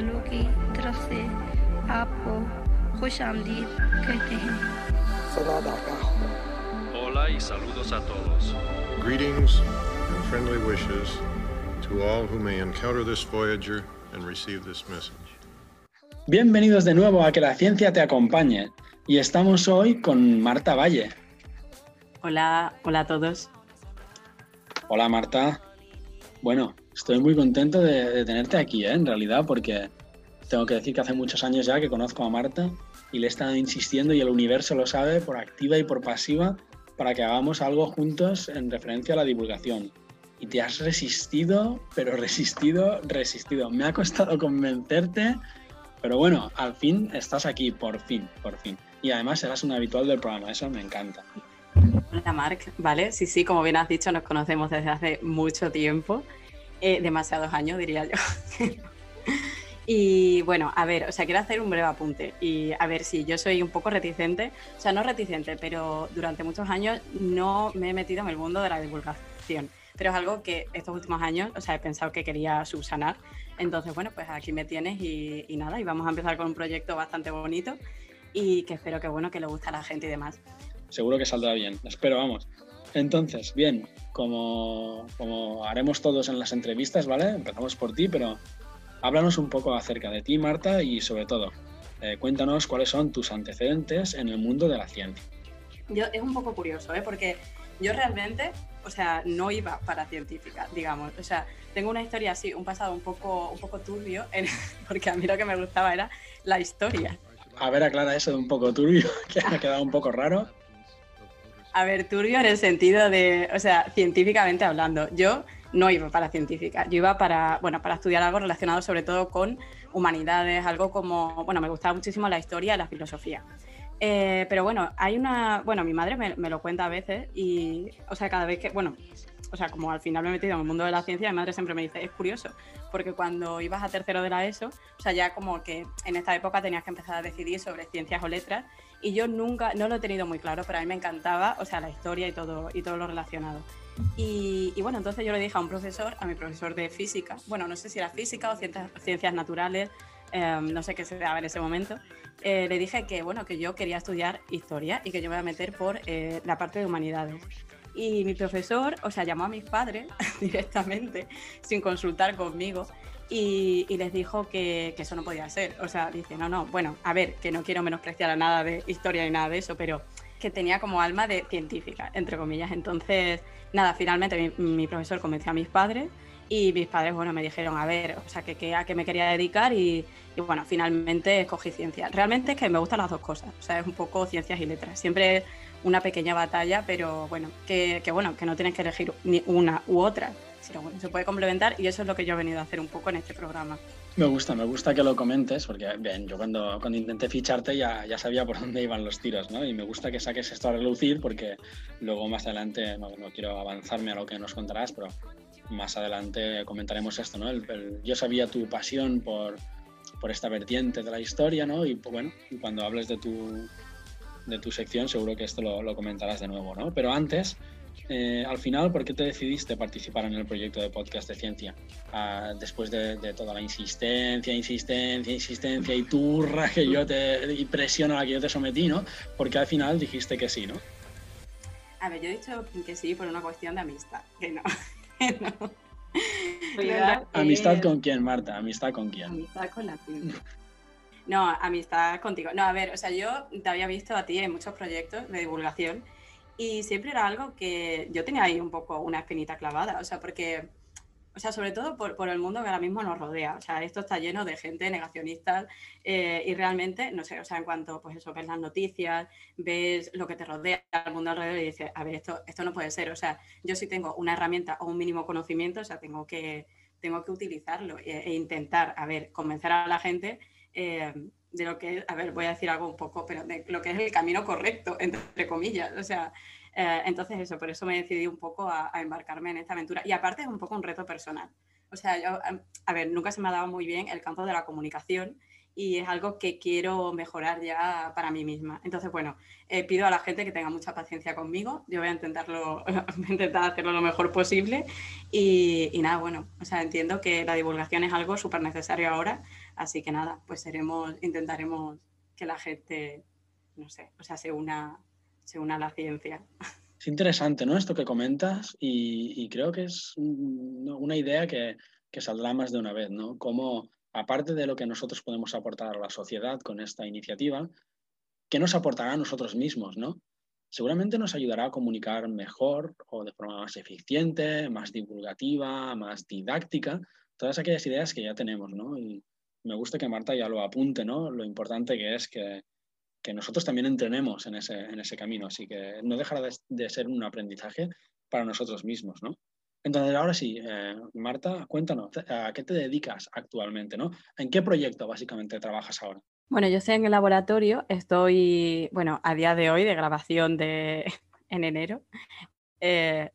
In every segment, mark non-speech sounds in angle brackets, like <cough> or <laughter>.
वालों की तरफ से आपको खुश आमदीद कहते हैं Hola y saludos a todos. Greetings and friendly wishes to all who may encounter this Voyager and receive this message. Bienvenidos de nuevo a Que la Ciencia te acompañe. Y estamos hoy con Marta Valle. Hola, hola a todos. Hola Marta. Bueno, estoy muy contento de, de tenerte aquí, ¿eh? en realidad, porque tengo que decir que hace muchos años ya que conozco a Marta y le he estado insistiendo y el universo lo sabe por activa y por pasiva para que hagamos algo juntos en referencia a la divulgación. Y te has resistido, pero resistido, resistido. Me ha costado convencerte, pero bueno, al fin estás aquí, por fin, por fin. Y además serás un habitual del programa, eso me encanta. Hola Marc, ¿vale? Sí, sí, como bien has dicho, nos conocemos desde hace mucho tiempo, eh, demasiados años diría yo. <laughs> y bueno, a ver, o sea, quiero hacer un breve apunte. Y a ver, si yo soy un poco reticente, o sea, no reticente, pero durante muchos años no me he metido en el mundo de la divulgación. Pero es algo que estos últimos años, o sea, he pensado que quería subsanar. Entonces, bueno, pues aquí me tienes y, y nada, y vamos a empezar con un proyecto bastante bonito y que espero que bueno, que le guste a la gente y demás. Seguro que saldrá bien, espero, vamos. Entonces, bien, como, como haremos todos en las entrevistas, ¿vale? Empezamos por ti, pero háblanos un poco acerca de ti, Marta, y sobre todo, eh, cuéntanos cuáles son tus antecedentes en el mundo de la ciencia. Yo, es un poco curioso, ¿eh? porque yo realmente, o sea, no iba para científica, digamos. O sea, tengo una historia así, un pasado un poco, un poco turbio, en, <laughs> porque a mí lo que me gustaba era la historia. A ver, aclara eso de un poco turbio, <laughs> que ha quedado un poco raro. A ver, turbio en el sentido de, o sea, científicamente hablando. Yo no iba para científica, yo iba para, bueno, para estudiar algo relacionado sobre todo con humanidades, algo como, bueno, me gustaba muchísimo la historia la filosofía. Eh, pero bueno, hay una, bueno, mi madre me, me, lo cuenta a veces y, o sea, cada vez que, bueno, o sea, como al final me he metido en el mundo de la ciencia, mi madre siempre me dice, es curioso, porque cuando ibas a tercero de la ESO, o sea, ya como que en esta época tenías que empezar a decidir sobre ciencias o letras y yo nunca, no lo he tenido muy claro, pero a mí me encantaba, o sea, la historia y todo, y todo lo relacionado. Y, y, bueno, entonces yo le dije a un profesor, a mi profesor de física, bueno, no sé si era física o ciencias, ciencias naturales, eh, no sé qué se daba en ese momento, eh, le dije que, bueno, que yo quería estudiar historia y que yo me iba a meter por eh, la parte de humanidades. Y mi profesor, o sea, llamó a mis padres <laughs> directamente, sin consultar conmigo, y, y, les dijo que, que, eso no podía ser. O sea, dice, no, no, bueno, a ver, que no quiero menospreciar a nada de historia ni nada de eso, pero que tenía como alma de científica, entre comillas. Entonces, nada, finalmente mi, profesor convenció a mis padres y mis padres, bueno, me dijeron, a ver, o sea, que, que a qué me quería dedicar y, bueno, finalmente escogí ciencia. Realmente es que me gustan las dos cosas, o sea, es un poco ciencias y letras. Siempre una pequeña batalla, pero bueno, que, que bueno, que no tienes que elegir ni una u otra, sino bueno, se puede complementar y eso es lo que yo he venido a hacer un poco en este programa. Me gusta, me gusta que lo comentes, porque bien, yo cuando, cuando intenté ficharte ya, ya sabía por <laughs> dónde iban los tiros, ¿no? Y me gusta que saques esto a relucir, porque luego más adelante, no, no quiero avanzarme a lo que nos contarás, pero más adelante comentaremos esto, ¿no? El, el, yo sabía tu pasión por, por esta vertiente de la historia, ¿no? Y bueno, cuando hables de tu, de tu sección seguro que esto lo, lo comentarás de nuevo, ¿no? Pero antes, eh, al final, ¿por qué te decidiste participar en el proyecto de podcast de ciencia? Uh, después de, de, toda la insistencia, insistencia, insistencia y turra que yo te, y presión a la que yo te sometí, ¿no? Porque al final dijiste que sí, ¿no? A ver, yo he dicho que sí por una cuestión de amistad, que no. <laughs> no. ¿Amistad con quién, Marta? ¿Amistad con quién? Amistad con la No, amistad contigo. No, a ver, o sea, yo te había visto a ti en muchos proyectos de divulgación y siempre era algo que yo tenía ahí un poco una espinita clavada, o sea, porque, o sea, sobre todo por, por el mundo que ahora mismo nos rodea, o sea, esto está lleno de gente negacionista eh, y realmente, no sé, o sea, en cuanto, pues eso, ves las noticias, ves lo que te rodea, el mundo alrededor y dices, a ver, esto, esto no puede ser, o sea, yo si tengo una herramienta o un mínimo conocimiento, o sea, tengo que, tengo que utilizarlo e, e intentar, a ver, convencer a la gente. Eh, de lo que es, a ver, voy a decir algo un poco, pero de lo que es el camino correcto, entre comillas. O sea, eh, entonces eso, por eso me decidí un poco a, embarcarme en esta aventura. Y aparte es un poco un reto personal. O sea, yo, a ver, nunca se me ha dado muy bien el campo de la comunicación y es algo que quiero mejorar ya para mí misma. Entonces, bueno, eh, pido a la gente que tenga mucha paciencia conmigo. Yo voy a intentarlo, <laughs> a intentar hacerlo lo mejor posible. Y, y, nada, bueno, o sea, entiendo que la divulgación es algo súper necesario ahora. Así que nada, pues seremos, intentaremos que la gente, no sé, o sea, se una, se una a la ciencia. Es interesante, ¿no? Esto que comentas y, y creo que es una idea que, que saldrá más de una vez, ¿no? Como aparte de lo que nosotros podemos aportar a la sociedad con esta iniciativa, ¿qué nos aportará a nosotros mismos, no? Seguramente nos ayudará a comunicar mejor o de forma más eficiente, más divulgativa, más didáctica, todas aquellas ideas que ya tenemos, ¿no? Y me gusta que Marta ya lo apunte, ¿no? Lo importante que es que, nosotros también entrenemos en ese, en ese camino, así que no dejará de, de ser un aprendizaje para nosotros mismos, ¿no? Entonces, ahora sí, eh, Marta, cuéntanos, ¿a qué te dedicas actualmente? ¿no? ¿En qué proyecto básicamente trabajas ahora? Bueno, yo estoy en el laboratorio, estoy, bueno, a día de hoy, de grabación de, <laughs> en enero, eh,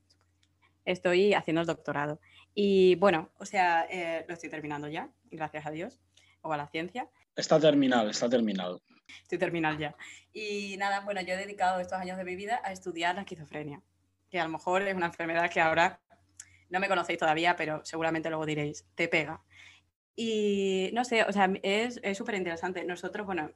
estoy haciendo el doctorado. Y bueno, o sea, eh, lo estoy terminando ya, gracias a Dios, o a la ciencia. Está terminal, está terminal. Estoy terminal ya. Y nada, bueno, yo he dedicado estos años de mi vida a estudiar la esquizofrenia, que a lo mejor es una enfermedad que ahora no me conocéis todavía, pero seguramente luego diréis, te pega. Y no sé, o sea, es súper interesante. Nosotros, bueno,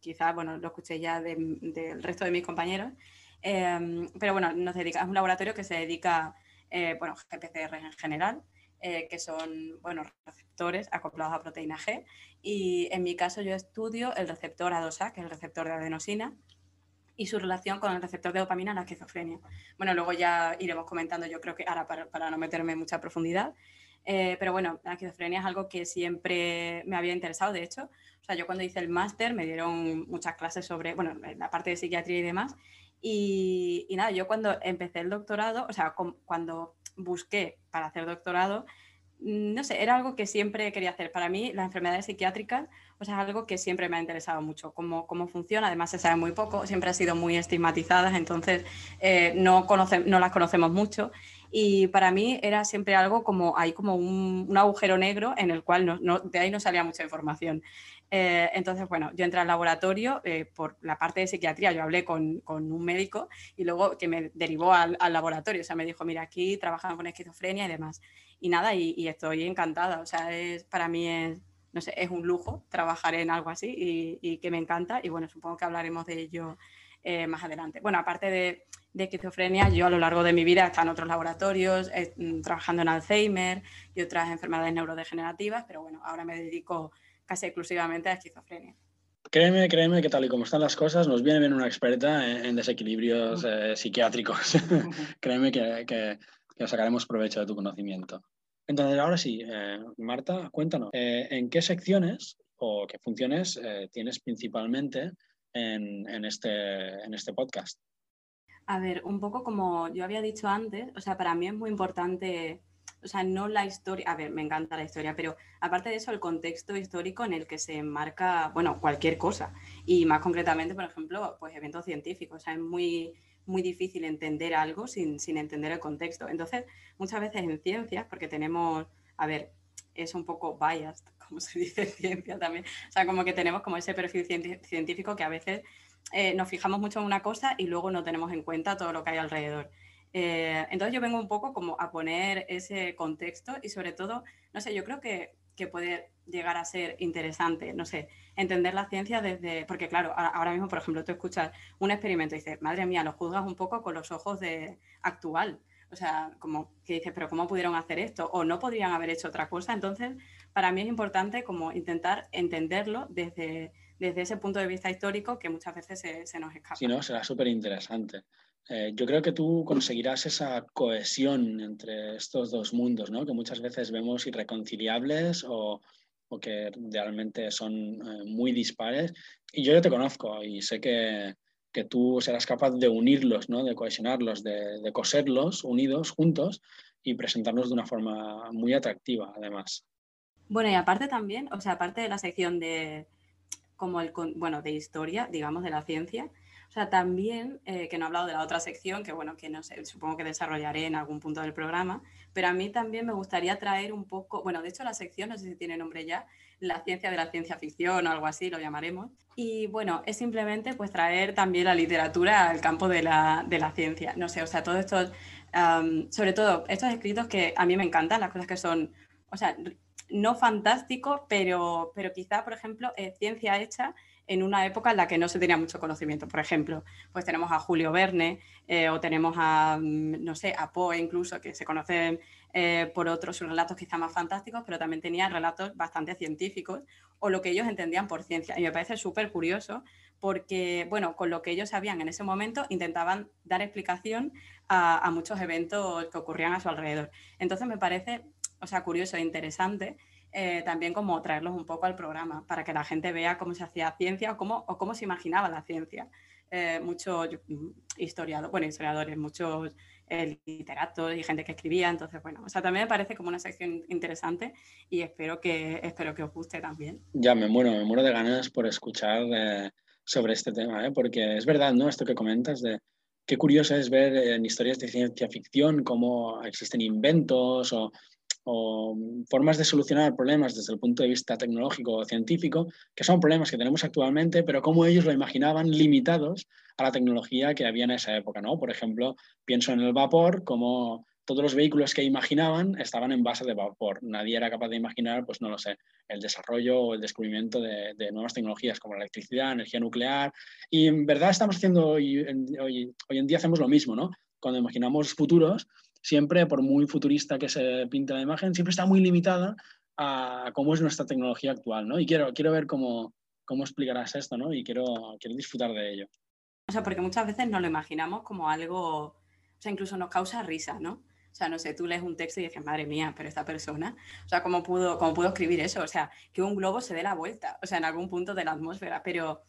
quizás, bueno, lo escuché ya del resto de mis compañeros, em, pero bueno, nos dedica, es un laboratorio que se dedica, eh, bueno, GPCR en general, eh, que son, bueno, receptores acoplados a proteína G. Y en mi caso yo estudio el receptor A2A, que es el receptor de adenosina, y su relación con el receptor de dopamina en la esquizofrenia. Bueno, luego ya iremos comentando, yo creo que ahora para, no meterme en mucha profundidad, eh, pero bueno, la esquizofrenia es algo que siempre me había interesado, de hecho. O sea, yo cuando hice el máster me dieron muchas clases sobre, bueno, la parte de psiquiatría y demás. Y, y nada, yo cuando empecé el doctorado, o sea, cuando busqué para hacer doctorado, Mm, no sé, era algo que siempre quería hacer. Para mí, las enfermedades psiquiátricas, o sea, algo que siempre me ha interesado mucho, cómo, cómo funciona. Además, se sabe muy poco, siempre han sido muy estigmatizadas, entonces eh, no, no las conocemos mucho. Y para mí era siempre algo como, hay como un, agujero negro en el cual no, de ahí no salía mucha información. Eh, entonces, bueno, yo entré al laboratorio eh, por la parte de psiquiatría, yo hablé con, con, un médico y luego que me derivó al, laboratorio, o sea, me dijo, mira, aquí trabajan con esquizofrenia y demás y nada, y, estoy encantada. O sea, es, para mí es, no sé, es un lujo trabajar en algo así y, que me encanta. Y bueno, supongo que hablaremos de ello eh, más adelante. Bueno, aparte de, de, esquizofrenia, yo a lo largo de mi vida he estado en otros laboratorios, mm, trabajando en Alzheimer y otras enfermedades neurodegenerativas, pero bueno, ahora me dedico casi exclusivamente a esquizofrenia. Créeme, créeme que tal y como están las cosas, nos viene bien una experta en, desequilibrios eh, psiquiátricos. <laughs> créeme que, que, que sacaremos provecho de tu conocimiento. Entonces, ahora sí, eh, Marta, cuéntanos, eh, ¿en qué secciones o qué funciones tienes principalmente en, este, en este podcast? A ver, un poco como yo había dicho antes, o sea, para mí es muy importante, o sea, no la historia, a ver, me encanta la historia, pero aparte de eso, el contexto histórico en el que se enmarca, bueno, cualquier cosa, y más concretamente, por ejemplo, pues eventos científicos, o sea, es muy muy difícil entender algo sin, entender el contexto. Entonces, muchas veces en ciencias, porque tenemos, a ver, es un poco biased, <laughs> como se dice en ciencia también, o sea, como que tenemos como ese perfil científico que a veces eh, nos fijamos mucho en una cosa y luego no tenemos en cuenta todo lo que hay alrededor. Eh, entonces yo vengo un poco como a poner ese contexto y sobre todo, no sé, yo creo que, que puede llegar a ser interesante, no sé, entender la ciencia desde, porque claro, ahora mismo, por ejemplo, tú escuchas un experimento y dices, madre mía, lo juzgas un poco con los ojos de actual, o sea, como que dices, pero ¿cómo pudieron hacer esto? O no podrían haber hecho otra cosa. Entonces, para mí es importante como intentar entenderlo desde, desde ese punto de vista histórico que muchas veces se, se nos escapa. Sí, no, será súper interesante. Eh, yo creo que tú conseguirás esa cohesión entre estos dos mundos, ¿no? que muchas veces vemos irreconciliables o, o que realmente son eh, muy dispares. Y yo ya te conozco y sé que, que tú serás capaz de unirlos, ¿no? de cohesionarlos, de, de, coserlos unidos, juntos y presentarlos de una forma muy atractiva, además. Bueno, y aparte también, o sea, aparte de la sección de, como el, bueno, de historia, digamos, de la ciencia, o sea, también, eh, que no he hablado de la otra sección, que bueno, que no sé, supongo que desarrollaré en algún punto del programa, pero a mí también me gustaría traer un poco, bueno, de hecho la sección, no sé si tiene nombre ya, la ciencia de la ciencia ficción o algo así, lo llamaremos. Y bueno, es simplemente pues traer también la literatura al campo de la, de la ciencia. No sé, o sea, todos estos, sobre todo estos escritos que a mí me encantan, las cosas que son, o sea, no fantásticos, pero, pero quizá, por ejemplo, ciencia hecha en una época en la que no se tenía mucho conocimiento. Por ejemplo, pues tenemos a Julio Verne eh, o tenemos a, mm, no sé, a Poe incluso, que se conocen eh, por otros relatos quizá más fantásticos, pero también tenían relatos bastante científicos o lo que ellos entendían por ciencia. Y me parece súper curioso porque, bueno, con lo que ellos sabían en ese momento, intentaban dar explicación a, a muchos eventos que ocurrían a su alrededor. Entonces me parece, o sea, curioso e interesante eh, también como traerlos un poco al programa para que la gente vea cómo se hacía ciencia o cómo, o cómo se imaginaba la ciencia. Eh, muchos mm, historiadores, bueno, historiadores, muchos eh, literatos y gente que escribía, entonces bueno, o sea, también me parece como una sección interesante y espero que, espero que os guste también. Ya me muero, me muero de ganas por escuchar sobre este tema, porque es verdad, ¿no? Esto que comentas de qué curioso es ver en historias de ciencia ficción cómo existen inventos o o formas de solucionar problemas desde el punto de vista tecnológico o científico, que son problemas que tenemos actualmente, pero como ellos lo imaginaban limitados a la tecnología que había en esa época. ¿no? Por ejemplo, pienso en el vapor, como todos los vehículos que imaginaban estaban en base de vapor. Nadie era capaz de imaginar, pues no lo sé, el desarrollo o el descubrimiento de, nuevas tecnologías como la electricidad, energía nuclear. Y en verdad estamos haciendo, hoy, hoy, hoy en día hacemos lo mismo, ¿no? Cuando imaginamos futuros, siempre, por muy futurista que se pinte la imagen, siempre está muy limitada a cómo es nuestra tecnología actual, ¿no? Y quiero, quiero ver cómo, cómo explicarás esto, ¿no? Y quiero, quiero disfrutar de ello. O sea, porque muchas veces nos lo imaginamos como algo, o sea, incluso nos causa risa, ¿no? O sea, no sé, tú lees un texto y dices, madre mía, pero esta persona, o sea, ¿cómo pudo, cómo pudo escribir eso? O sea, que un globo se dé la vuelta, o sea, en algún punto de la atmósfera, pero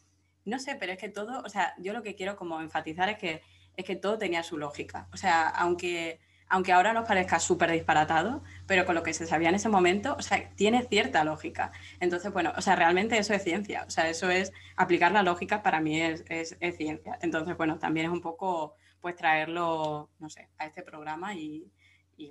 no sé, pero es que todo, o sea, yo lo que quiero como enfatizar es que, es que todo tenía su lógica. O sea, aunque aunque ahora nos parezca súper disparatado, pero con lo que se sabía en ese momento, o sea, tiene cierta lógica. Entonces, bueno, o sea, realmente eso es ciencia, o sea, eso es aplicar la lógica para mí es, ciencia. Entonces, bueno, también es un poco, pues, traerlo, no sé, a este programa y,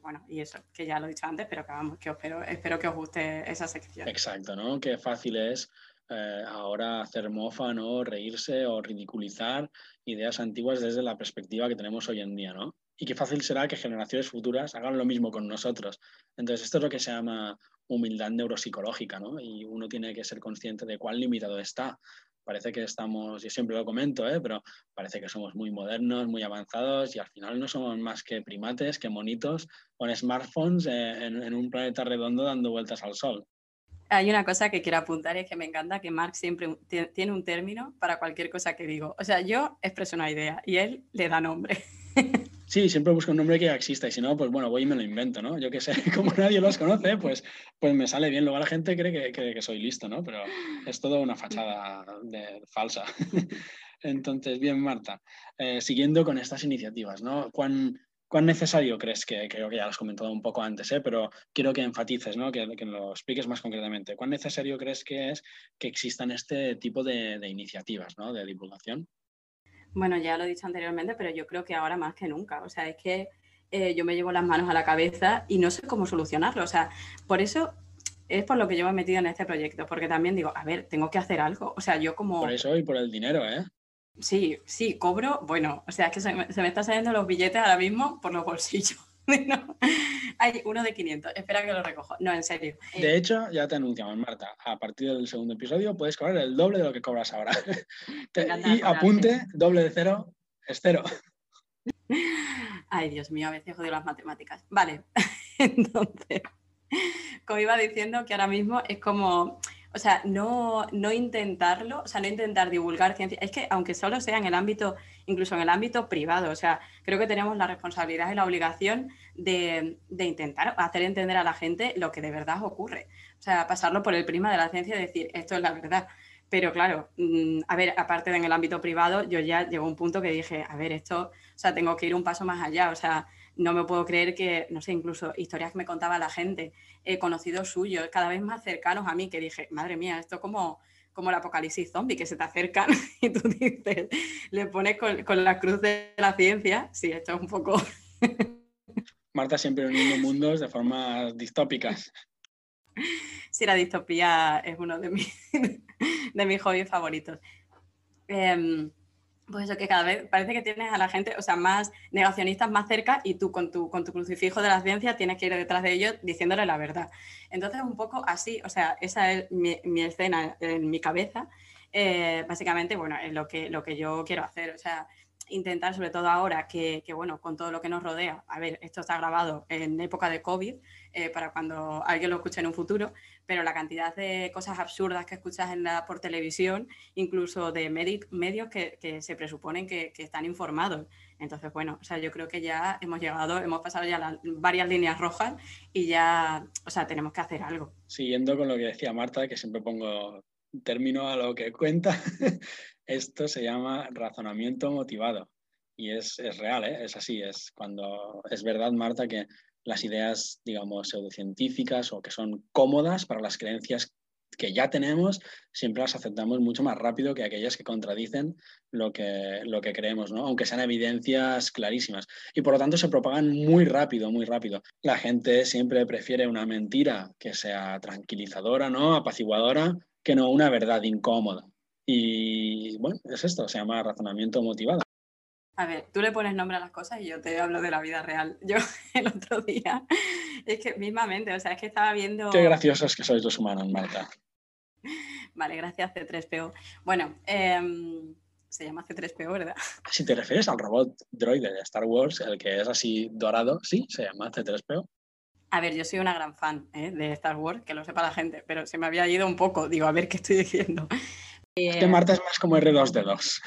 bueno, y eso, que ya lo he dicho antes, pero que vamos, que espero, espero que os guste esa sección. Exacto, ¿no? Qué fácil es eh, ahora hacer mofa, ¿no? Reírse o ridiculizar ideas antiguas desde la perspectiva que tenemos hoy en día, ¿no? y qué fácil será que generaciones futuras hagan lo mismo con nosotros. Entonces, esto es lo que se llama humildad neuropsicológica, ¿no? Y uno tiene que ser consciente de cuán limitado está. Parece que estamos, yo siempre lo comento, ¿eh? pero parece que somos muy modernos, muy avanzados y al final no somos más que primates, que monitos con smartphones eh, en, en un planeta redondo dando vueltas al sol. Hay una cosa que quiero apuntar y es que me encanta que Mark siempre tiene un término para cualquier cosa que digo. O sea, yo expreso una idea y él le da nombre. <laughs> Sí, siempre busco un nombre que exista y si no, pues bueno, voy y me lo invento, ¿no? Yo que sé, <laughs> como nadie los conoce, pues, pues me sale bien. Luego la gente cree que, que, soy listo, ¿no? Pero es todo una fachada falsa. <laughs> Entonces, bien, Marta, eh, siguiendo con estas iniciativas, ¿no? ¿Cuán, ¿Cuán necesario crees que, creo que ya lo has comentado un poco antes, ¿eh? pero quiero que enfatices, ¿no? que, que, lo expliques más concretamente. ¿Cuán necesario crees que es que existan este tipo de, de iniciativas ¿no? de divulgación? Bueno, ya lo he dicho anteriormente, pero yo creo que ahora más que nunca. O sea, es que eh, yo me llevo las manos a la cabeza y no sé cómo solucionarlo. O sea, por eso es por lo que yo me he metido en este proyecto, porque también digo, a ver, tengo que hacer algo. O sea, yo como... Por eso y por el dinero, ¿eh? Sí, sí, cobro, bueno, o sea, es que se me, se me están saliendo los billetes ahora mismo por los bolsillos. <laughs> no. Hay uno de 500, espera que lo recojo. No, en serio. De eh, hecho, ya te anunciamos, Marta, a partir del segundo episodio puedes cobrar el doble de lo que cobras ahora. <laughs> y apunte, doble de cero es cero. Ay, Dios mío, a veces jodido las matemáticas. Vale, <laughs> entonces, como iba diciendo, que ahora mismo es como o sea, no, no intentarlo, o sea, no intentar divulgar ciencia. Es que aunque solo sea en el ámbito, incluso en el ámbito privado, o sea, creo que tenemos la responsabilidad y la obligación de, de intentar hacer entender a la gente lo que de verdad ocurre. O sea, pasarlo por el prima de la ciencia y decir, esto es la verdad. Pero claro, mm, a ver, aparte de en el ámbito privado, yo ya llegó un punto que dije, a ver, esto, o sea, tengo que ir un paso más allá. O sea, no me puedo creer que, no sé, incluso historias que me contaba la gente, eh, conocidos suyos, cada vez más cercanos a mí, que dije, madre mía, esto como como el apocalipsis zombie, que se te acercan <laughs> y tú dices, le pones con, la cruz de la ciencia. Sí, esto es un poco... <laughs> Marta siempre uniendo mundos de formas distópicas. Sí, la distopía es uno de mis, <laughs> de mis hobbies favoritos. Em, pues eso que cada vez parece que tienes a la gente, o sea, más negacionistas más cerca y tú con tu, crucifijo de la ciencia tienes que ir detrás de ellos diciéndole la verdad. Entonces, un poco así, o sea, esa es mi, escena en mi cabeza. Eh, básicamente, bueno, es lo que, lo que yo quiero hacer. O sea, intentar, sobre todo ahora que, bueno, con todo lo que nos rodea, a ver, esto está grabado en época de COVID, eh, para cuando alguien lo escuche en un futuro, pero la cantidad de cosas absurdas que escuchas en la, por televisión, incluso de medios que, se presuponen que, están informados. Entonces, bueno, o sea, yo creo que ya hemos llegado, hemos pasado ya varias líneas rojas y ya, o sea, tenemos que hacer algo. Siguiendo con lo que decía Marta, que siempre pongo término a lo que cuenta, <laughs> esto se llama razonamiento motivado. Y es, es real, ¿eh? es así, es cuando es verdad, Marta, que las ideas, digamos, pseudocientíficas o que son cómodas para las creencias que ya tenemos, siempre las aceptamos mucho más rápido que aquellas que contradicen lo que, lo que creemos, ¿no? aunque sean evidencias clarísimas. Y por lo tanto se propagan muy rápido, muy rápido. La gente siempre prefiere una mentira que sea tranquilizadora, ¿no? apaciguadora, que no una verdad incómoda. Y bueno, es esto, se llama razonamiento motivado. A ver, tú le pones nombre a las cosas y yo te hablo de la vida real. <laughs> Yo el otro día, es que mismamente, o sea, es que estaba viendo... Qué graciosos que sois los humanos, Marta. Vale, gracias C3PO. Bueno, em, se llama C3PO, ¿verdad? <laughs> Si te refieres al robot droide de Star Wars, el que es así dorado, sí, se llama C3PO. A ver, yo soy una gran fan ¿eh? de Star Wars, que lo sepa la gente, pero se me había ido un poco. Digo, a ver qué estoy diciendo. Es que Marta es más como R2D2.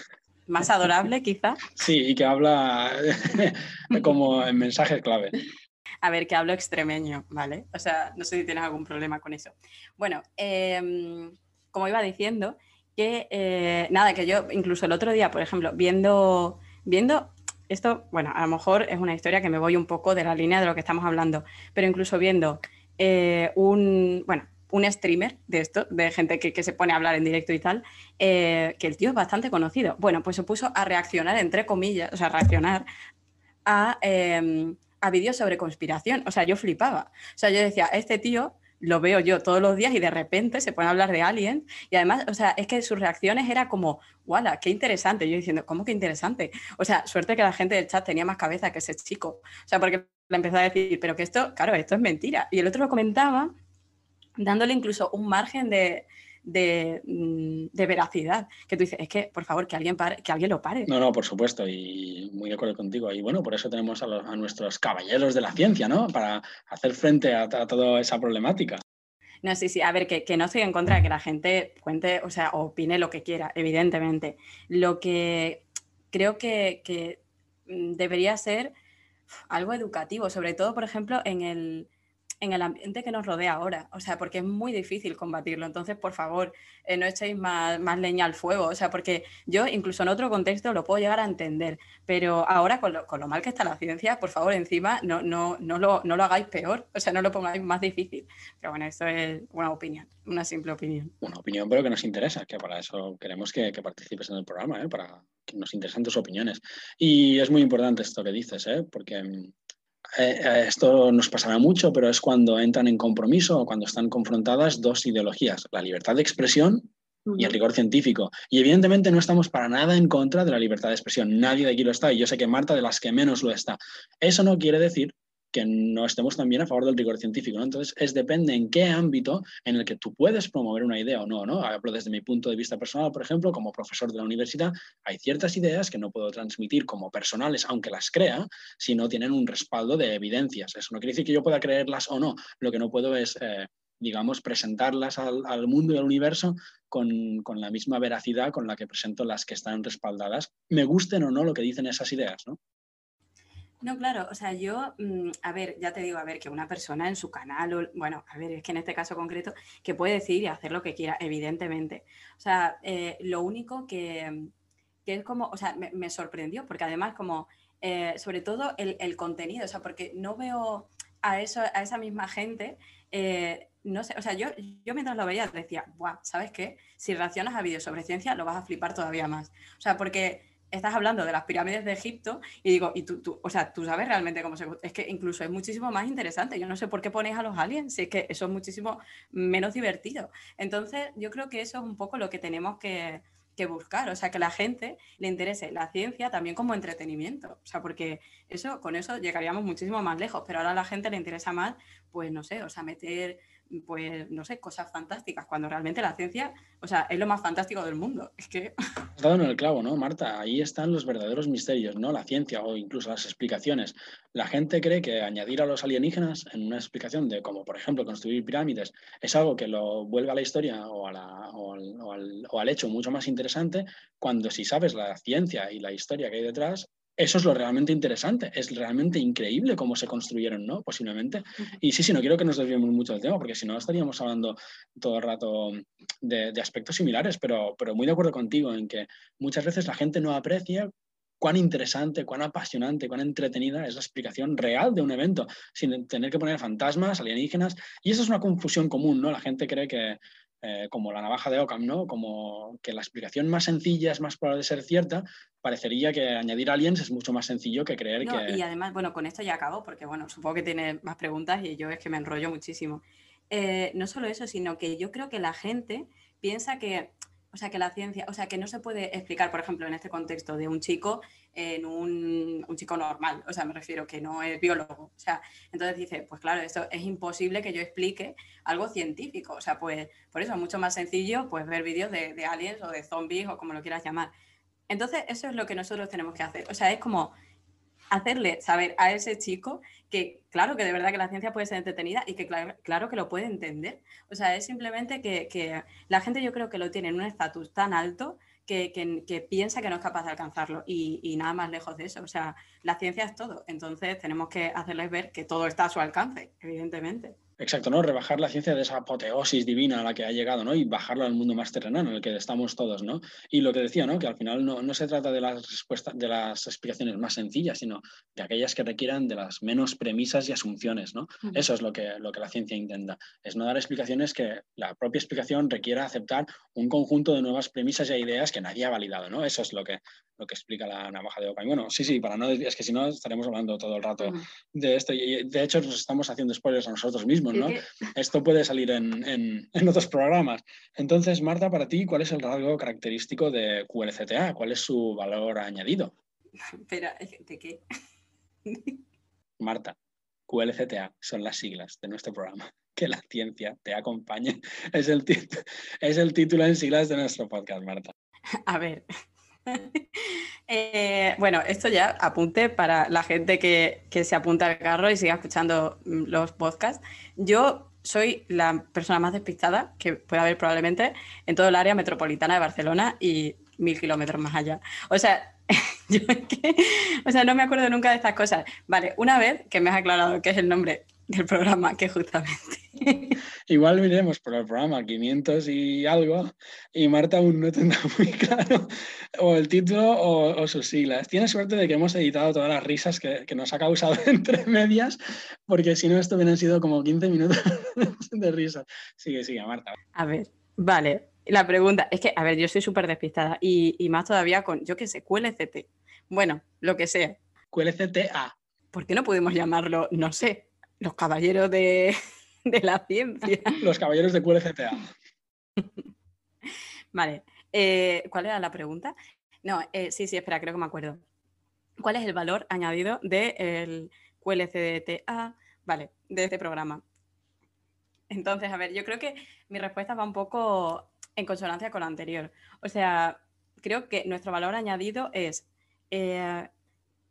Más adorable, quizá. Sí, y que habla <laughs> como en mensajes clave. A ver, que hablo extremeño, ¿vale? O sea, no sé si tienes algún problema con eso. Bueno, em, como iba diciendo, que eh, nada, que yo incluso el otro día, por ejemplo, viendo, viendo esto, bueno, a lo mejor es una historia que me voy un poco de la línea de lo que estamos hablando, pero incluso viendo eh, un, bueno, un streamer de esto, de gente que, se pone a hablar en directo y tal, eh, que el tío es bastante conocido. Bueno, pues se puso a reaccionar, entre comillas, o sea, reaccionar a, em, a vídeos sobre conspiración. O sea, yo flipaba. O sea, yo decía, este tío lo veo yo todos los días y de repente se pone a hablar de aliens y además, o sea, es que sus reacciones era como, ¡wala! ¡Qué interesante! Yo diciendo, ¿cómo que interesante? O sea, suerte que la gente del chat tenía más cabeza que ese chico. O sea, porque le empezó a decir, pero que esto, claro, esto es mentira. Y el otro lo comentaba dándole incluso un margen de, Mm, de, veracidad. Que tú dices, es que, por favor, que alguien, que alguien lo pare. No, no, por supuesto, y muy de acuerdo contigo. Y bueno, por eso tenemos a, nuestros caballeros de la ciencia, ¿no? Para hacer frente a, toda esa problemática. No, sí, sí, a ver, que, no estoy en contra de que la gente cuente, o sea, opine lo que quiera, evidentemente. Lo que creo que, que mm, debería ser algo educativo, sobre todo, por ejemplo, en el, en el ambiente que nos rodea ahora, o sea, porque es muy difícil combatirlo. Entonces, por favor, eh, no echéis más, leña al fuego, o sea, porque yo incluso en otro contexto lo puedo llegar a entender, pero ahora con lo, con lo mal que está la ciencia, por favor, encima no, no, no, lo, no lo hagáis peor, o sea, no lo pongáis más difícil. Pero bueno, esto es una opinión, una simple opinión. Una opinión, pero que nos interesa, que para eso queremos que, que participes en el programa, ¿eh? para que nos interesan tus opiniones. Y es muy importante esto que dices, ¿eh? porque mm, eh, eh, esto nos pasará mucho, pero es cuando entran en compromiso o cuando están confrontadas dos ideologías, la libertad de expresión y el rigor científico. Y evidentemente no estamos para nada en contra de la libertad de expresión. Nadie de aquí lo está y yo sé que Marta de las que menos lo está. Eso no quiere decir que no estemos también a favor del rigor científico. Entonces, es depende en qué ámbito en el que tú puedes promover una idea o no, no. Hablo desde mi punto de vista personal, por ejemplo, como profesor de la universidad, hay ciertas ideas que no puedo transmitir como personales, aunque las crea, si no tienen un respaldo de evidencias. Eso no quiere decir que yo pueda creerlas o no. Lo que no puedo es... Eh, digamos, presentarlas al, al, mundo y al universo con, con, la misma veracidad con la que presento las que están respaldadas, me gusten o no lo que dicen esas ideas, ¿no? No, claro, o sea, yo, mm, a ver, ya te digo, a ver, que una persona en su canal, bueno, a ver, es que en este caso concreto, que puede decir y hacer lo que quiera, evidentemente. O sea, eh, lo único que, que, es como, o sea, me, sorprendió, porque además como, eh, sobre todo el, contenido, o sea, porque no veo a, eso, a esa misma gente, eh, no sé, o sea, yo, yo mientras lo veía decía, Buah, ¿sabes qué? Si reaccionas a vídeos sobre ciencia, lo vas a flipar todavía más. O sea, porque estás hablando de las pirámides de Egipto y digo, y tú, tú, o sea, tú sabes realmente cómo se... Es que incluso es muchísimo más interesante. Yo no sé por qué ponéis a los aliens, si es que eso es muchísimo menos divertido. Entonces, yo creo que eso es un poco lo que tenemos que, que buscar, o sea, que la gente le interese la ciencia también como entretenimiento, o sea, porque eso, con eso llegaríamos muchísimo más lejos, pero ahora a la gente le interesa más, pues no sé, o sea, meter pues, no sé, cosas fantásticas, cuando realmente la ciencia, o sea, es lo más fantástico del mundo. <laughs> Es que... Dado en el clavo, ¿no, Marta? Ahí están los verdaderos misterios, ¿no? La ciencia o incluso las explicaciones. La gente cree que añadir a los alienígenas en una explicación de como, por ejemplo, construir pirámides es algo que lo vuelve a la historia o, a la, o, al, o al hecho mucho más interesante, cuando si sabes la ciencia y la historia que hay detrás, eso es lo realmente interesante, es realmente increíble cómo se construyeron, ¿no? Posiblemente. Y sí, sí, no quiero que nos desviemos mucho del tema, porque si no estaríamos hablando todo el rato de, aspectos similares, pero, pero muy de acuerdo contigo en que muchas veces la gente no aprecia cuán interesante, cuán apasionante, cuán entretenida es la explicación real de un evento, sin tener que poner fantasmas, alienígenas. Y esa es una confusión común, ¿no? La gente cree que, eh, como la navaja de Ockham, ¿no? Como que la explicación más sencilla es más probable de ser cierta, parecería que añadir aliens es mucho más sencillo que creer que... Y además, bueno, con esto ya acabo, porque bueno, supongo que tiene más preguntas y yo es que me enrollo muchísimo. Eh, no solo eso, sino que yo creo que la gente piensa que o sea, que la ciencia, o sea, que no se puede explicar, por ejemplo, en este contexto de un chico en un, chico normal, o sea, me refiero que no es biólogo. O sea, entonces dice, pues claro, esto es imposible que yo explique algo científico. O sea, pues por eso es mucho más sencillo pues ver vídeos de, de aliens o de zombies o como lo quieras llamar. Entonces, eso es lo que nosotros tenemos que hacer. O sea, es como hacerle saber a ese chico que claro que de verdad que la ciencia puede ser entretenida y que claro, claro que lo puede entender. O sea, es simplemente que, que la gente yo creo que lo tiene en un estatus tan alto que, que, piensa que no es capaz de alcanzarlo y, y, nada más lejos de eso. O sea, la ciencia es todo. Entonces tenemos que hacerles ver que todo está a su alcance, evidentemente. Exacto, ¿no? Rebajar la ciencia de esa apoteosis divina a la que ha llegado, ¿no? Y bajarlo al mundo más terrenal en el que estamos todos, ¿no? Y lo que decía, ¿no? Que al final no, no se trata de las respuestas, de las explicaciones más sencillas, sino de aquellas que requieran de las menos premisas y asunciones, ¿no? Uh -huh. Eso es lo que, lo que la ciencia intenta. Es no dar explicaciones que la propia explicación requiera aceptar un conjunto de nuevas premisas e ideas que nadie ha validado, ¿no? Eso es lo que, lo que explica la navaja de Ockham. Bueno, sí, sí, para no es que si no estaremos hablando todo el rato uh -huh. de esto. Y de hecho nos estamos haciendo spoilers a nosotros mismos, ¿no? Esto puede salir en, en, en, otros programas. Entonces, Marta, para ti, ¿cuál es el rasgo característico de QLCTA? ¿Cuál es su valor añadido? Pero, ¿de qué? <laughs> Marta, QLCTA son las siglas de nuestro programa. Que la ciencia te acompañe. Es el, es el título en siglas de nuestro podcast, Marta. A ver, eh, bueno, esto ya apunte para la gente que, que, se apunta al carro y siga escuchando mm, los podcasts. Yo soy la persona más despistada que puede haber probablemente en todo el área metropolitana de Barcelona y mil kilómetros más allá. O sea, <laughs> yo es que, o sea, no me acuerdo nunca de estas cosas. Vale, una vez que me has aclarado qué es el nombre del programa, que justamente. Igual miremos por el programa 500 y algo, y Marta aún no tendrá <laughs> muy claro o el título o, o, sus siglas. Tiene suerte de que hemos editado todas las risas que, que nos ha causado <laughs> entre medias, porque si no, esto hubieran sido como 15 minutos <laughs> de risa. Sigue, sigue, Marta. A ver, vale. La pregunta es que, a ver, yo soy súper despistada y, y, más todavía con, yo qué sé, QLCT. Bueno, lo que sea. QLCTA. ¿Por qué no podemos llamarlo, no sé, los caballeros de, <laughs> de la ciencia. Los caballeros de QLCTA. <laughs> vale. Eh, ¿Cuál era la pregunta? No, eh, sí, sí, espera, creo que me acuerdo. ¿Cuál es el valor añadido del de QLCTA? Vale, de este programa. Entonces, a ver, yo creo que mi respuesta va un poco en consonancia con la anterior. O sea, creo que nuestro valor añadido es eh,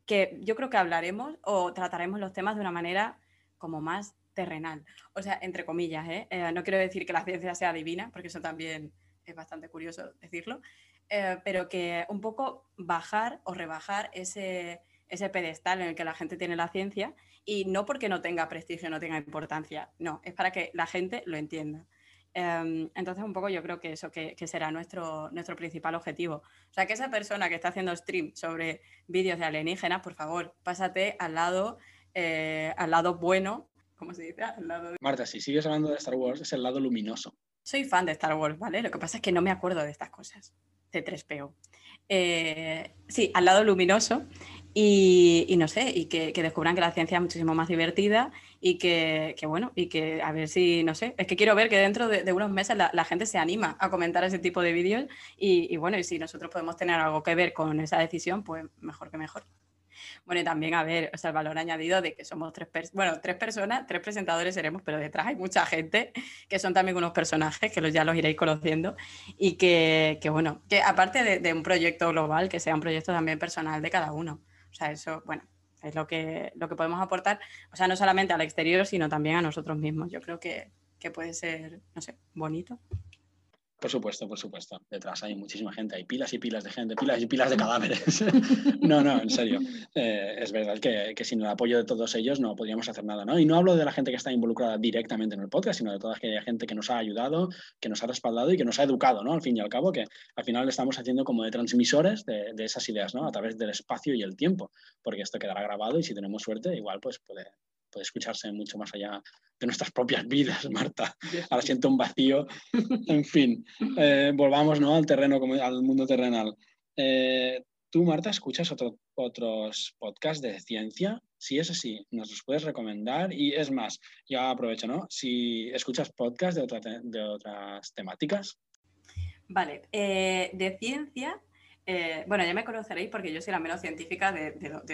que yo creo que hablaremos o trataremos los temas de una manera como más terrenal. O sea, entre comillas, ¿eh? Eh, no quiero decir que la ciencia sea divina, porque eso también es bastante curioso decirlo, eh, pero que un poco bajar o rebajar ese, pedestal en el que la gente tiene la ciencia y no porque no tenga prestigio, no tenga importancia, no, es para que la gente lo entienda. Um, entonces, un poco yo creo que eso que, que, será nuestro, nuestro principal objetivo. O sea, que esa persona que está haciendo stream sobre vídeos de alienígenas, por favor, pásate al lado al lado bueno, ¿cómo se dice? Lado de... Marta, si sigues hablando de Star Wars, es el lado luminoso. Soy fan de Star Wars, ¿vale? Lo que pasa es que no me acuerdo de estas cosas. C3PO. Eh, sí, al lado luminoso. Y, no sé, y que, descubran que la ciencia es muchísimo más divertida y que, bueno, y que a ver si, no sé, es que quiero ver que dentro de, unos meses la, gente se anima a comentar ese tipo de vídeos y, y bueno, y si nosotros podemos tener algo que ver con esa decisión, pues mejor que mejor. Bueno, y también, a ver, o sea, el valor añadido de que somos tres, bueno, tres personas, tres presentadores seremos, pero detrás hay mucha gente que son también unos personajes que los, ya los iréis conociendo y que, bueno, que aparte de, un proyecto global, que sea un proyecto también personal de cada uno. O sea, eso, bueno, es lo que, lo que podemos aportar, o sea, no solamente al exterior, sino también a nosotros mismos. Yo creo que, que puede ser, no sé, bonito. Por supuesto, por supuesto. Detrás hay muchísima gente, hay pilas y pilas de gente, pilas y pilas de cadáveres. <laughs> no, no, en serio. Eh, es verdad que, sin el apoyo de todos ellos no podríamos hacer nada, ¿no? Y no hablo de la gente que está involucrada directamente en el podcast, sino de toda aquella gente que nos ha ayudado, que nos ha respaldado y que nos ha educado, ¿no? Al fin y al cabo, que al final estamos haciendo como de transmisores de, de esas ideas, ¿no? A través del espacio y el tiempo, porque esto quedará grabado y si tenemos suerte, igual pues puede, puede escucharse mucho más allá de nuestras propias vidas, <laughs> Marta. Ahora siento un vacío. En fin, eh, volvamos ¿no? al terreno, al mundo terrenal. Eh, ¿Tú, Marta, escuchas otros podcasts de ciencia? Si es así, nos los puedes recomendar. Y es más, ya aprovecho, ¿no? Si escuchas podcasts de, de otras temáticas. Vale, eh, de ciencia eh, bueno, ya me conoceréis porque yo soy la menos científica de,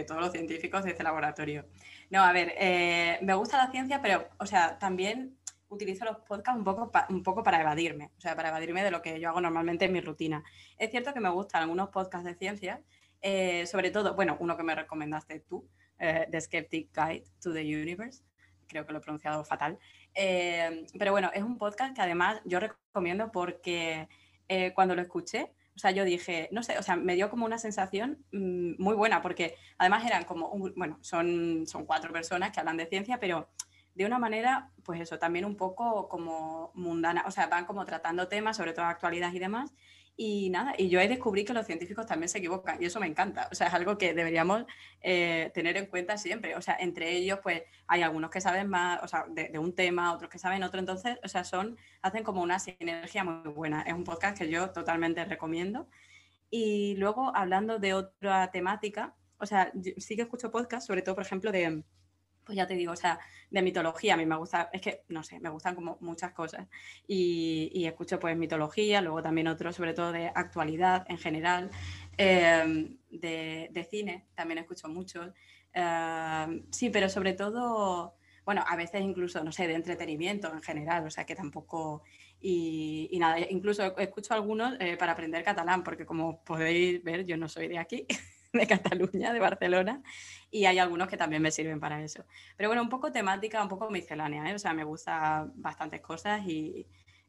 todos los científicos de este laboratorio. No, a ver, eh, me gusta la ciencia, pero, o sea, también utilizo los podcasts un poco, un poco para evadirme, o sea, para evadirme de lo que yo hago normalmente en mi rutina. Es cierto que me gustan algunos podcasts de ciencia, eh, sobre todo, bueno, uno que me recomendaste tú, The Skeptic Guide to the Universe, creo que lo he pronunciado fatal, pero bueno, es un podcast que además yo recomiendo porque cuando lo escuché, o sea, yo dije, no sé, o sea, me dio como una sensación mm, muy buena, porque además eran como, bueno, son, son cuatro personas que hablan de ciencia, pero de una manera, pues eso, también un poco como mundana, o sea, van como tratando temas, sobre todo actualidad y demás, y nada, y yo he descubrí que los científicos también se equivocan y eso me encanta. O sea, es algo que deberíamos eh, tener en cuenta siempre. O sea, entre ellos, pues hay algunos que saben más, o sea, de, un tema, otros que saben otro. Entonces, o sea, son, hacen como una sinergia muy buena. Es un podcast que yo totalmente recomiendo. Y luego, hablando de otra temática, o sea, sí que escucho podcast, sobre todo, por ejemplo, de pues ya te digo, o sea, de mitología, a mí me gusta, es que, no sé, me gustan como muchas cosas. Y, escucho pues mitología, luego también otros, sobre todo de actualidad en general, em, de, cine, también escucho muchos. Em, sí, pero sobre todo, bueno, a veces incluso, no sé, de entretenimiento en general, o sea, que tampoco... Y, nada, incluso escucho algunos eh, para aprender catalán, porque como podéis ver, yo no soy de aquí. <laughs> de Cataluña, de Barcelona, y hay algunos que también me sirven para eso. Pero bueno, un poco temática, un poco miscelánea, ¿eh? o sea, me gustan bastantes cosas y,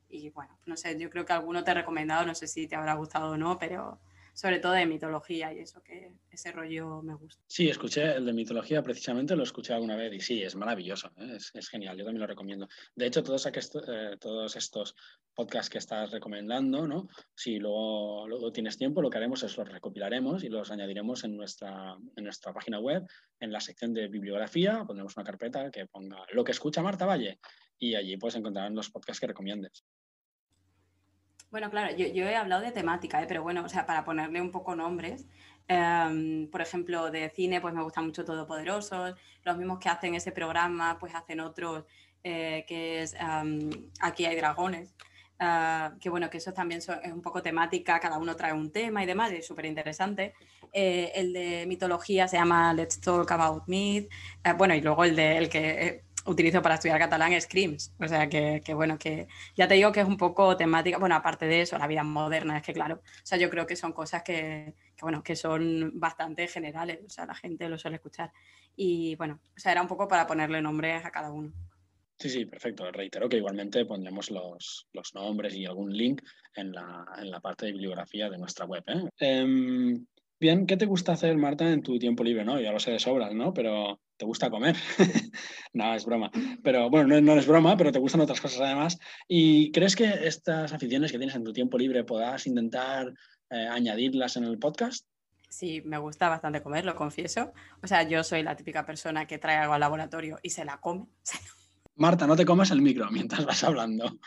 y bueno, no sé, yo creo que alguno te he recomendado, no sé si te habrá gustado o no, pero sobre todo de mitología y eso, que ese rollo me gusta. Sí, escuché el de mitología, precisamente lo escuché alguna vez y sí, es maravilloso, ¿eh? es, genial, yo también lo recomiendo. De hecho, todos, eh, todos estos podcasts que estás recomendando, ¿no? si luego, luego, tienes tiempo, lo que haremos es los recopilaremos y los añadiremos en nuestra, en nuestra página web, en la sección de bibliografía, pondremos una carpeta que ponga lo que escucha Marta Valle y allí pues encontrarán los podcasts que recomiendes. Bueno, claro, yo, he hablado de temática, ¿eh? pero bueno, o sea, para ponerle un poco nombres, em, por ejemplo, de cine, pues me gusta mucho Todopoderosos, los mismos que hacen ese programa, pues hacen otros, eh, que es em, Aquí hay dragones, ah, que bueno, que eso también es un poco temática, cada uno trae un tema y demás, es súper interesante. Eh, el de mitología se llama Let's Talk About Myth, bueno, y luego el de el que utilizo para estudiar catalán Screams. O sea que, bueno, que ya te digo que es un poco temática, bueno, aparte de eso, la vida moderna, es que claro, o sea, yo creo que son cosas que, bueno, que son bastante generales, o sea, la gente lo suele escuchar. Y bueno, o sea, era un poco para ponerle nombres a cada uno. Sí, sí, perfecto. Reitero que igualmente pondremos los, nombres y algún link en la, en la, parte de bibliografía de nuestra web. ¿eh? Em, bien, ¿qué te gusta hacer, Marta, en tu tiempo libre? ¿no? Ya lo sé de sobras, ¿no? Pero te gusta comer. <laughs> no, es broma. Pero bueno, no, es broma, pero te gustan otras cosas además. ¿Y crees que estas aficiones que tienes en tu tiempo libre puedas intentar eh, añadirlas en el podcast? Sí, me gusta bastante comer, lo confieso. O sea, yo soy la típica persona que trae algo al laboratorio y se la come. <laughs> Marta, no te comas el micro mientras vas hablando.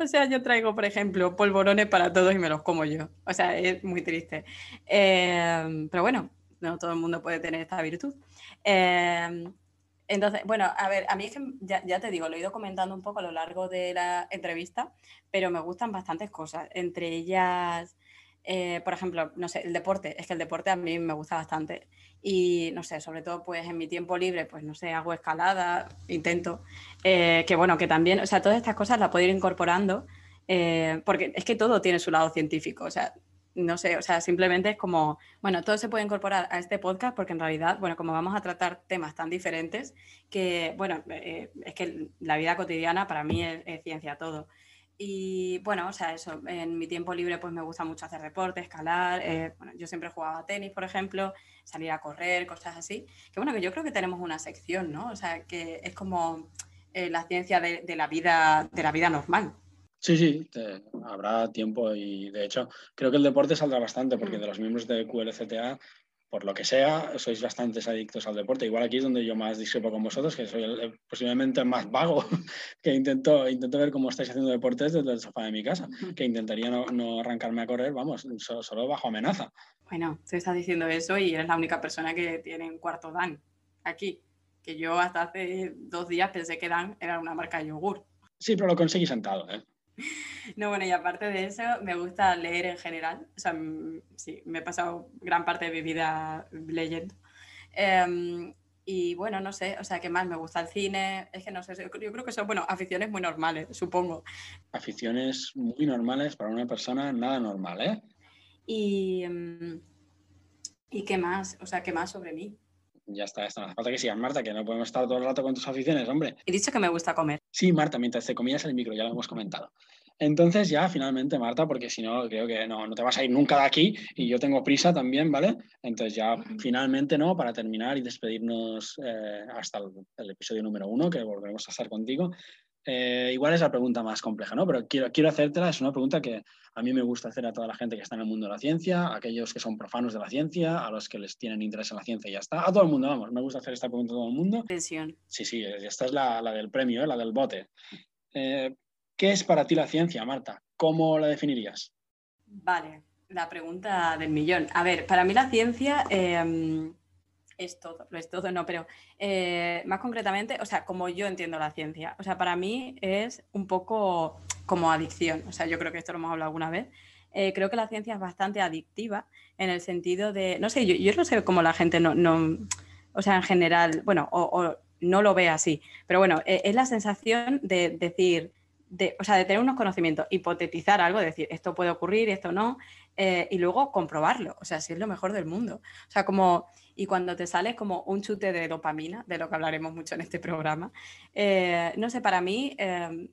O sea, yo traigo, por ejemplo, polvorones para todos y me los como yo. O sea, es muy triste. Eh, pero bueno, no todo el mundo puede tener esta virtud. Eh, entonces, bueno, a ver, a mí es que ya, te digo, lo he ido comentando un poco a lo largo de la entrevista, pero me gustan bastantes cosas. Entre ellas, eh, por ejemplo, no sé, el deporte. Es que el deporte a mí me gusta bastante. Y no sé, sobre todo pues en mi tiempo libre, pues no sé, hago escalada, intento. Eh, que bueno, que también, o sea, todas estas cosas las puedo ir incorporando. Eh, porque es que todo tiene su lado científico. O sea, no sé, o sea, simplemente es como, bueno, todo se puede incorporar a este podcast porque en realidad, bueno, como vamos a tratar temas tan diferentes, que, bueno, eh, es que la vida cotidiana para mí es, ciencia todo. Y bueno, o sea, eso, en mi tiempo libre pues me gusta mucho hacer deporte, escalar, eh, bueno, yo siempre jugaba tenis, por ejemplo, salir a correr, cosas así, que bueno, que yo creo que tenemos una sección, ¿no? O sea, que es como eh, la ciencia de, de, la vida, de la vida normal. Sí, sí, habrá tiempo y de hecho creo que el deporte saldrá bastante porque mm. de los miembros de QLCTA, por lo que sea, sois bastantes adictos al deporte. Igual aquí es donde yo más discrepo con vosotros, que soy el, posiblemente más vago, <laughs> que intento, intento ver cómo estáis haciendo deportes desde el sofá de mi casa, que intentaría no, arrancarme a correr, vamos, solo bajo amenaza. Bueno, tú estás diciendo eso y eres la única persona que tiene un cuarto Dan aquí, que yo hasta hace dos días pensé que Dan era una marca de yogur. Sí, pero lo conseguí sentado, ¿eh? <laughs> No, bueno, y aparte de eso, me gusta leer en general. O sea, mm, sí, me he pasado gran parte de mi vida leyendo. Em, y bueno, no sé, o sea, ¿qué más? Me gusta el cine, es que no sé, yo creo que son, bueno, aficiones muy normales, supongo. Aficiones muy normales para una persona, nada normal, ¿eh? Y, em, ¿y qué más? O sea, ¿qué más sobre mí? Ya está, esto no hace falta que sigas, Marta, que no podemos estar todo el rato con tus aficiones, hombre. He dicho que me gusta comer. Sí, Marta, mientras te comías el micro, ya lo hemos comentado. Entonces ya finalmente, Marta, porque si no, creo que no, no te vas a ir nunca de aquí y yo tengo prisa también, ¿vale? Entonces ya finalmente, ¿no? Para terminar y despedirnos eh, hasta el, episodio número uno, que volveremos a estar contigo. Eh, igual es la pregunta más compleja, ¿no? Pero quiero, quiero hacértela, es una pregunta que a mí me gusta hacer a toda la gente que está en el mundo de la ciencia, a aquellos que son profanos de la ciencia, a los que les tienen interés en la ciencia y ya está. A todo el mundo, vamos, me gusta hacer esta pregunta a todo el mundo. Atención. Sí, sí, esta es la, la del premio, ¿eh? la del bote. Eh, ¿Qué es para ti la ciencia, Marta? ¿Cómo la definirías? Vale, la pregunta del millón. A ver, para mí la ciencia em, es todo, lo es todo, no, pero eh, más concretamente, o sea, como yo entiendo la ciencia, o sea, para mí es un poco como adicción, o sea, yo creo que esto lo hemos hablado alguna vez, eh, creo que la ciencia es bastante adictiva en el sentido de, no sé, yo, no sé cómo la gente no, no, o sea, en general, bueno, o, no lo ve así, pero bueno, e, es la sensación de decir, de, o sea, de tener unos conocimientos, hipotetizar algo, decir, esto puede ocurrir, esto no, eh, y luego comprobarlo, o sea, si es lo mejor del mundo. O sea, como y cuando te sale como un chute de dopamina, de lo que hablaremos mucho en este programa, eh, no sé, para mí em,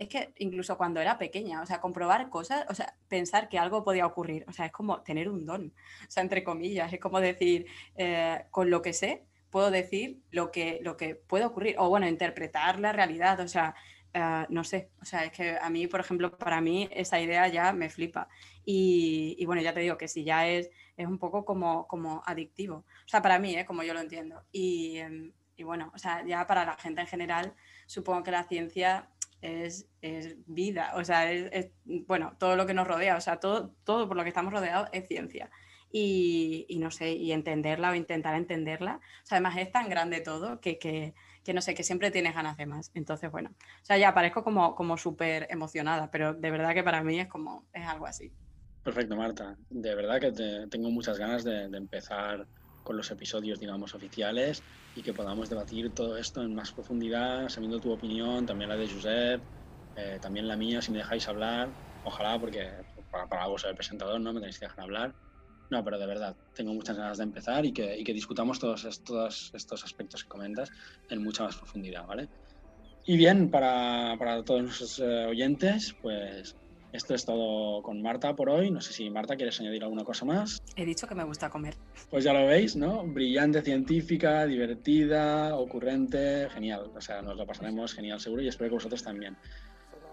es que incluso cuando era pequeña, o sea, comprobar cosas, o sea, pensar que algo podía ocurrir, o sea, es como tener un don, o sea, entre comillas, es como decir, eh, con lo que sé, puedo decir lo que, lo que puede ocurrir, o bueno, interpretar la realidad, o sea, eh, no sé, o sea, es que a mí, por ejemplo, para mí esa idea ya me flipa. Y, y bueno, ya te digo que si ya es es un poco como, como adictivo. O sea, para mí, ¿eh? como yo lo entiendo. Y, y, bueno, o sea, ya para la gente en general, supongo que la ciencia es, es vida, o sea, es, bueno, todo lo que nos rodea, o sea, todo, todo por lo que estamos rodeados es ciencia. Y, y, no sé, y entenderla o intentar entenderla. O sea, además es tan grande todo que, que, no sé, que siempre tienes ganas de más. Entonces, bueno, o sea, ya parezco como, como súper emocionada, pero de verdad que para mí es como, es algo así. Perfecto, Marta. De verdad que tengo muchas ganas de, empezar con los episodios, digamos, oficiales y que podamos debatir todo esto en más profundidad, sabiendo tu opinión, también la de Josep, eh, también la mía, si me dejáis hablar. Ojalá, porque para, para algo ser el presentador, ¿no? Me tenéis que dejar hablar. No, pero de verdad, tengo muchas ganas de empezar y que, y que discutamos todos estos, estos aspectos que comentas en mucha más profundidad, ¿vale? Y bien, para, para todos nuestros eh, oyentes, pues esto es todo con Marta por hoy. No sé si Marta quieres añadir alguna cosa más. He dicho que me gusta comer. Pues ya lo veis, ¿no? Brillante, científica, divertida, ocurrente, genial. O sea, nos lo pasaremos genial seguro y espero que vosotros también.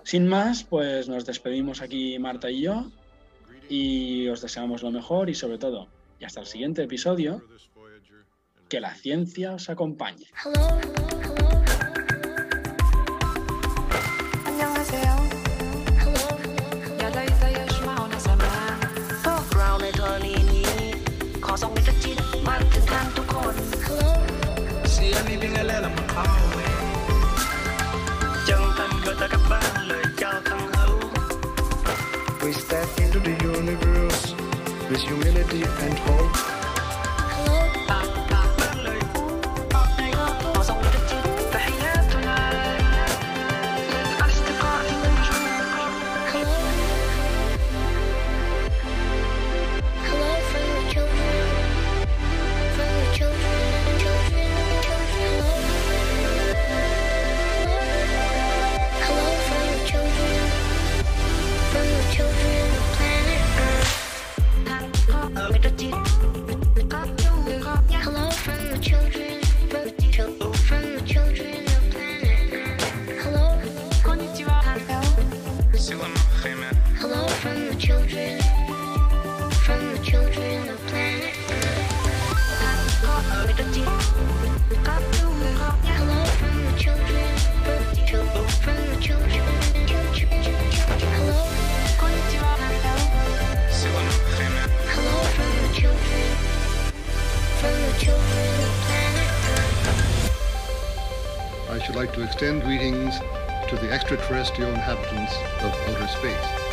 Sin más, pues nos despedimos aquí Marta y yo y os deseamos lo mejor y sobre todo, y hasta el siguiente episodio, que la ciencia os acompañe. I empty and whole. To the extraterrestrial inhabitants of outer space.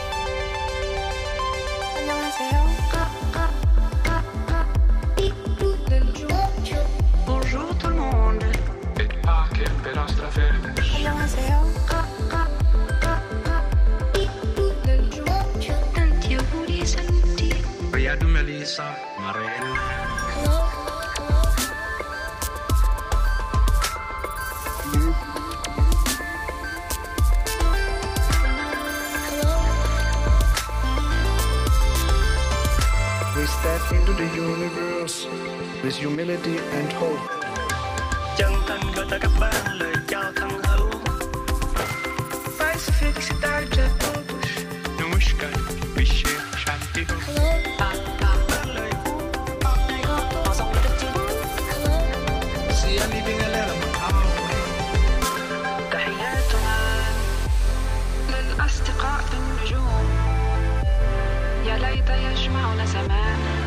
As a man.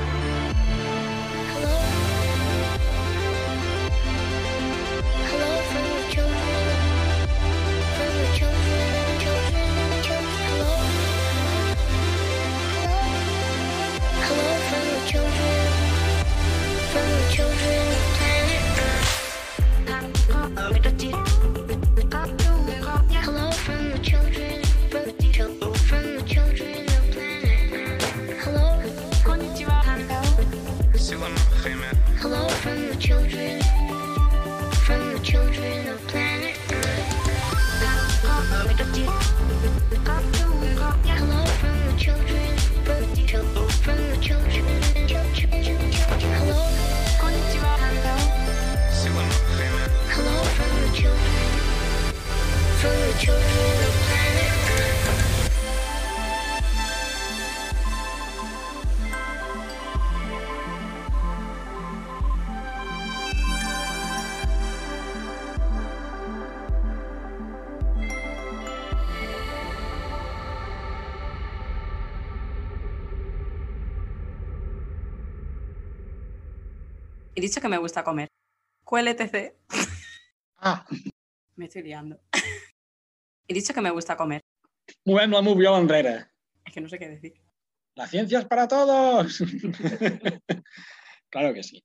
He dicho que me gusta comer. QLTC. Ah, <laughs> Me estoy liando. <laughs> He dicho que me gusta comer. movió enrere. Es que no sé qué decir. La ciencia es para todos. <laughs> claro que sí.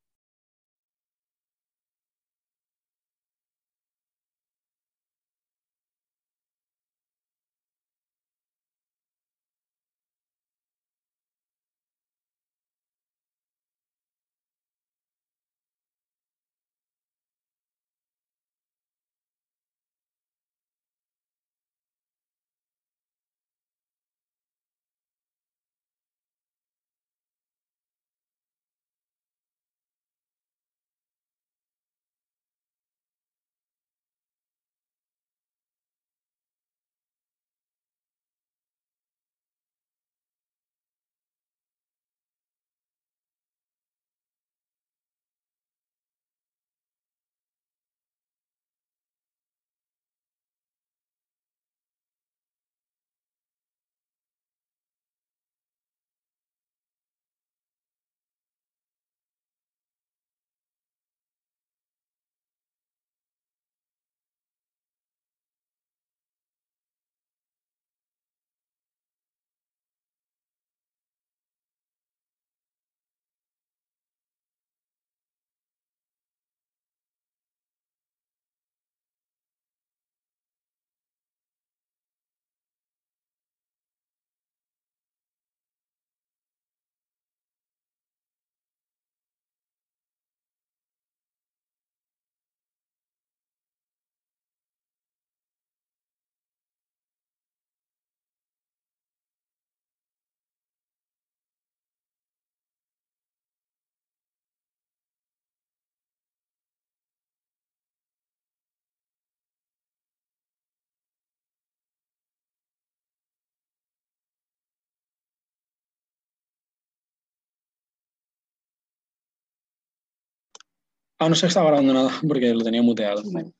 Ah, no se está grabando nada <laughs> porque lo tenía muteado. Bueno.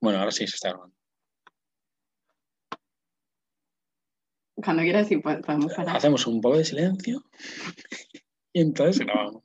Bueno, ahora sí se está grabando. Cuando quieras decir, podemos parar. Hacemos un poco de silencio <laughs> y entonces grabamos.